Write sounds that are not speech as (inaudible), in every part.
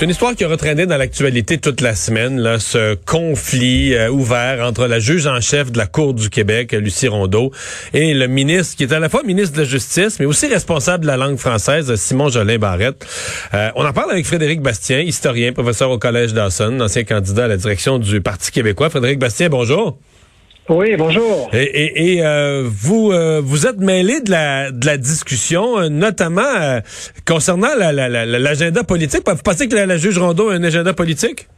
C'est une histoire qui a retraîné dans l'actualité toute la semaine, là, ce conflit euh, ouvert entre la juge en chef de la Cour du Québec, Lucie Rondeau, et le ministre, qui est à la fois ministre de la Justice, mais aussi responsable de la langue française, Simon Jolin Barrette. Euh, on en parle avec Frédéric Bastien, historien, professeur au Collège Dawson, ancien candidat à la direction du Parti québécois. Frédéric Bastien, bonjour. Oui, bonjour. Et, et, euh, vous euh, vous êtes mêlé de la de la discussion, euh, notamment concernant l'agenda politique. Vous pensez que la, juge Rondeau a un agenda politique?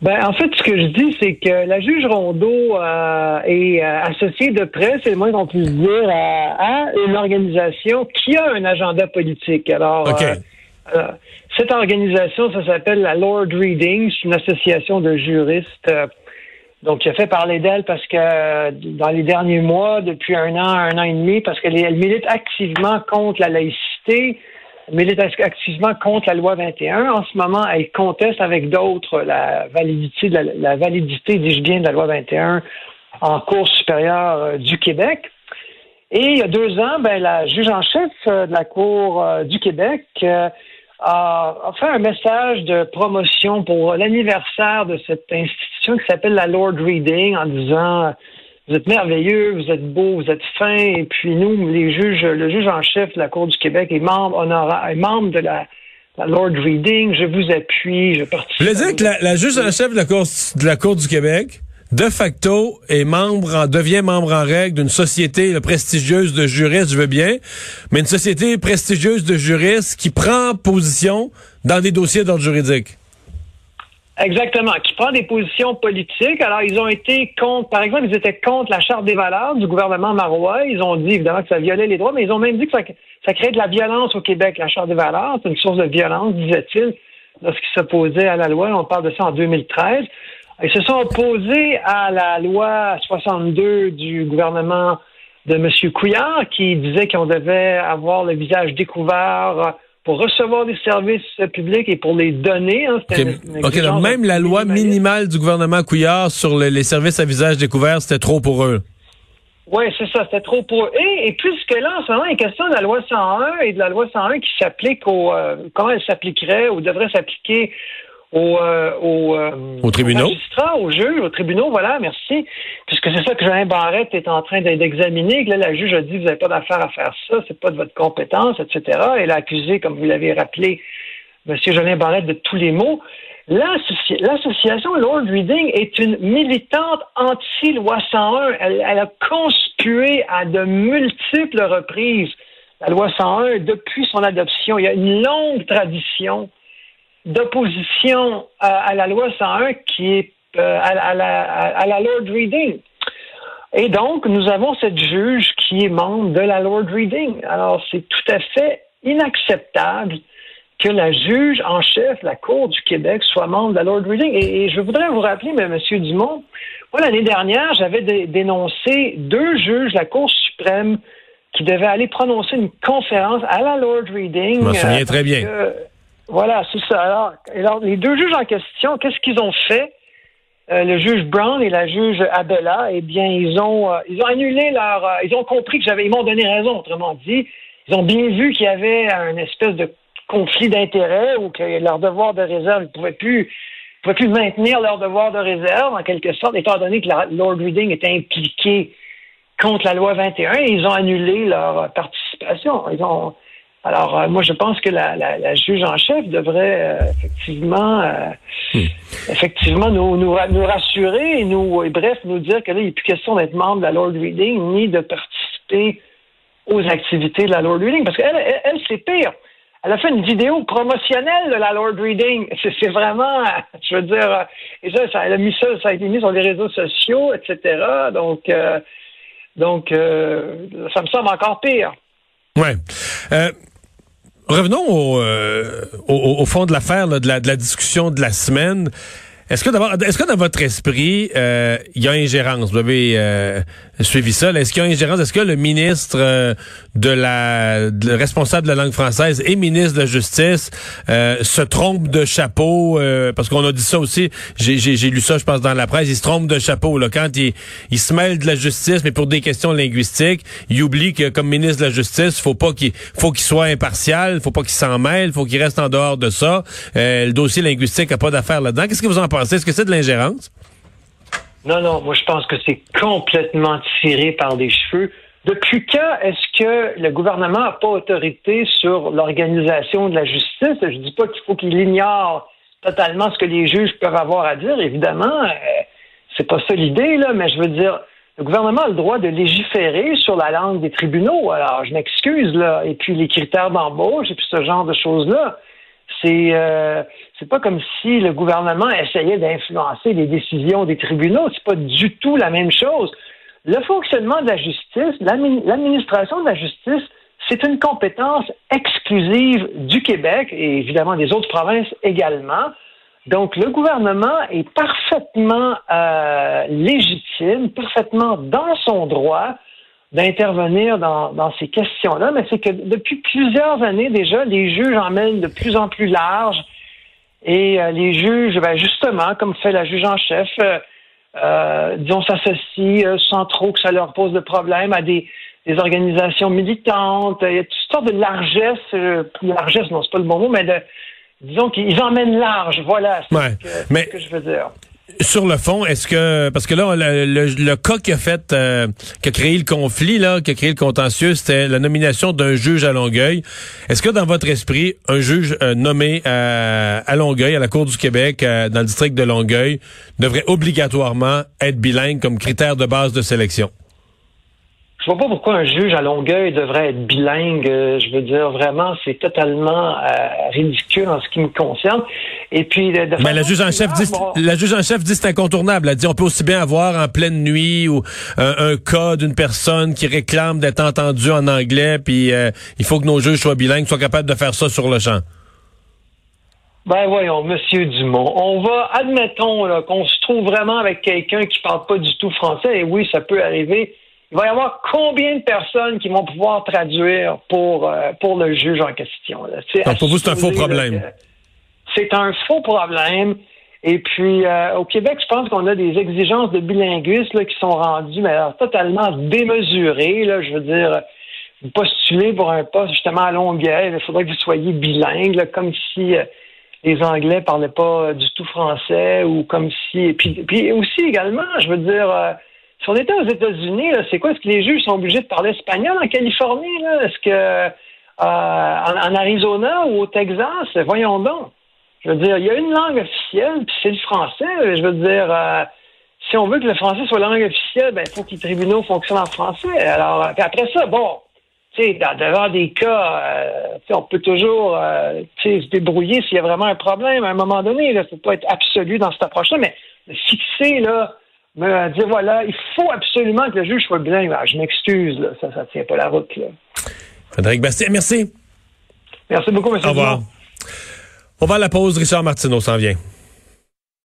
Ben, en fait, ce que je dis, c'est que la juge Rondeau est associée de près, c'est le moins qu'on puisse dire, à, une organisation qui a un agenda politique. Alors, cette organisation, ça s'appelle la Lord Reading, c'est une association de juristes donc, il a fait parler d'elle parce que dans les derniers mois, depuis un an, un an et demi, parce qu'elle milite activement contre la laïcité, milite activement contre la loi 21. En ce moment, elle conteste avec d'autres la validité, la, la validité, dis-je bien, de la loi 21 en Cour supérieure euh, du Québec. Et il y a deux ans, ben, la juge en chef euh, de la Cour euh, du Québec a, fait un message de promotion pour l'anniversaire de cette institution qui s'appelle la Lord Reading en disant vous êtes merveilleux, vous êtes beau, vous êtes fin, et puis nous, les juges, le juge en chef de la Cour du Québec est membre honorable, membre de la, Lord Reading, je vous appuie, je participe. Vous voulez dire que la, juge en chef de la Cour du Québec de facto est membre, en, devient membre en règle d'une société prestigieuse de juristes, je veux bien, mais une société prestigieuse de juristes qui prend position dans des dossiers d'ordre juridique. Exactement, qui prend des positions politiques. Alors, ils ont été contre, par exemple, ils étaient contre la Charte des valeurs du gouvernement marois. Ils ont dit, évidemment, que ça violait les droits, mais ils ont même dit que ça, ça créait de la violence au Québec, la Charte des valeurs. C'est une source de violence, disait-il, lorsqu'ils s'opposaient à la loi. On parle de ça en 2013. Ils se sont opposés à la loi 62 du gouvernement de M. Couillard qui disait qu'on devait avoir le visage découvert pour recevoir des services publics et pour les donner. Hein, OK, donc même la loi minimale du gouvernement Couillard sur les services à visage découvert, c'était trop pour eux. Oui, c'est ça, c'était trop pour eux. Et, puisque là, en ce moment, il est question de la loi 101 et de la loi 101 qui s'applique au... Euh, comment elle s'appliquerait ou devrait s'appliquer au, euh, au, euh, au tribunal, magistrats, aux juges, aux tribunaux, voilà, merci. Puisque c'est ça que Jean Barrette est en train d'examiner, que là, la juge a dit, vous n'avez pas d'affaire à faire ça, c'est pas de votre compétence, etc. Elle a accusé, comme vous l'avez rappelé, M. Jolin Barrette de tous les mots. L'association Lord Reading est une militante anti-loi 101. Elle, elle, a conspué à de multiples reprises la loi 101 depuis son adoption. Il y a une longue tradition d'opposition à, la loi 101 qui est euh, à, la, Lord Reading. Et donc, nous avons cette juge qui est membre de la Lord Reading. Alors, c'est tout à fait inacceptable que la juge en chef de la Cour du Québec soit membre de la Lord Reading. Et, je voudrais vous rappeler, mais M. Dumont, moi, l'année dernière, j'avais dénoncé deux juges de la Cour suprême qui devaient aller prononcer une conférence à la Lord Reading. Je me souviens très bien. Voilà, c'est ça. Alors, les deux juges en question, qu'est-ce qu'ils ont fait? Euh, le juge Brown et la juge Abella, eh bien, ils ont, euh, ils ont annulé leur, euh, ils ont compris que j'avais, ils m'ont donné raison, autrement dit. Ils ont bien vu qu'il y avait un espèce de conflit d'intérêts ou que leur devoir de réserve, ils ne pouvaient plus, plus maintenir leur devoir de réserve, en quelque sorte, étant donné que Lord Reading était impliqué contre la loi 21 et ils ont annulé leur participation. Ils ont, alors, euh, moi, je pense que la, la, la, juge en chef devrait euh, effectivement, euh, hmm. effectivement nous, nous, nous, rassurer et nous, et bref, nous dire que là, il n'est plus question d'être membre de la Lord Reading ni de participer aux activités de la Lord Reading, parce qu'elle, elle, c'est pire. Elle a fait une vidéo promotionnelle de la Lord Reading. (laughs) C'est vraiment, (laughs) je veux dire, et ça, ça, elle a mis ça, ça a été mis sur les réseaux sociaux, etc. Donc, donc, ça me semble encore pire. Ouais. Revenons au, euh, au, au, fond de l'affaire, de la, de la discussion de la semaine. Est-ce que est-ce que dans votre esprit, euh, il y a ingérence? Vous avez euh, suivi ça? Est-ce qu'il y a ingérence? Est-ce que le ministre euh, de la le responsable de la langue française et ministre de la Justice se trompe de chapeau? parce qu'on a dit ça aussi. J'ai lu ça, je pense, dans la presse. Il se trompe de chapeau là, quand il, il se mêle de la justice, mais pour des questions linguistiques, il oublie que comme ministre de la Justice, faut pas qu'il faut qu'il soit impartial, faut pas qu'il s'en mêle, faut qu'il reste en dehors de ça. le dossier linguistique a pas d'affaire là-dedans. Qu'est-ce que vous en pensez? Est-ce que c'est de l'ingérence? Non, non, moi je pense que c'est complètement tiré par les cheveux. Depuis quand est-ce que le gouvernement n'a pas autorité sur l'organisation de la justice? Je ne dis pas qu'il faut qu'il ignore totalement ce que les juges peuvent avoir à dire, évidemment. Euh, c'est pas ça l'idée, là, mais je veux dire, le gouvernement a le droit de légiférer sur la langue des tribunaux. Alors, je m'excuse, là. Et puis les critères d'embauche et puis ce genre de choses-là. C'est euh, c'est pas comme si le gouvernement essayait d'influencer les décisions des tribunaux. C'est pas du tout la même chose. Le fonctionnement de la justice, l'administration de la justice, c'est une compétence exclusive du Québec et évidemment des autres provinces également. Donc, le gouvernement est parfaitement euh, légitime, parfaitement dans son droit d'intervenir dans, dans, ces questions-là, mais c'est que depuis plusieurs années déjà, les juges emmènent de plus en plus large et euh, les juges, ben justement, comme fait la juge en chef, euh, euh disons, s'associent sans trop que ça leur pose de problème à des, des organisations militantes. Il y a toutes sortes de largesse, euh, largesse, non, c'est pas le bon mot, mais de, disons qu'ils emmènent large, voilà, c'est ce que je veux dire sur le fond, est-ce que parce que là le, cas qui a fait euh, qui a créé le conflit là, qui a créé le contentieux, c'était la nomination d'un juge à Longueuil. Est-ce que dans votre esprit, un juge euh, nommé à, Longueuil, à la Cour du Québec, euh, dans le district de Longueuil, devrait obligatoirement être bilingue comme critère de base de sélection? Je vois pas pourquoi un juge à Longueuil devrait être bilingue. Euh, je veux dire, vraiment, c'est totalement euh, ridicule en ce qui me concerne. Et puis, de, Mais la juge en chef dit, la juge en chef dit c'est incontournable. Elle dit on peut aussi bien avoir en pleine nuit ou un, cas d'une personne qui réclame d'être entendue en anglais, puis euh, il faut que nos juges soient bilingues, soient capables de faire ça sur le champ. Ben voyons, Monsieur Dumont, on va, admettons qu'on se trouve vraiment avec quelqu'un qui parle pas du tout français, et oui, ça peut arriver il va y avoir combien de personnes qui vont pouvoir traduire pour, euh, pour le juge en question? Pour vous, c'est un faux problème. C'est un faux problème. Et puis, euh, au Québec, je pense qu'on a des exigences de bilinguisme qui sont rendues mais totalement démesurées. Là, je veux dire, vous postulez pour un poste justement à Longueuil, il faudrait que vous soyez bilingue, comme si euh, les Anglais parlaient pas du tout français ou comme si... Et puis, puis aussi également, je veux dire si on était aux États-Unis, c'est quoi? Est-ce que les juges sont obligés de parler espagnol en Californie? Est-ce que euh, en, Arizona ou au Texas? Voyons donc. Je veux dire, il y a une langue officielle, puis c'est le français. Je veux dire, euh, si on veut que le français soit la langue officielle, ben, il faut que les tribunaux fonctionnent en français. Alors, après ça, bon, tu sais, devant des cas, euh, on peut toujours se débrouiller s'il y a vraiment un problème à un moment donné. Il ne faut pas être absolu dans cette approche-là, mais fixer là, me dire voilà, il faut absolument que le juge soit bilingue. Ah, je m'excuse, ça ne tient pas la route. Là. Frédéric Bastien, merci. Merci beaucoup, M. Au revoir. On va à la pause. Richard Martineau s'en vient.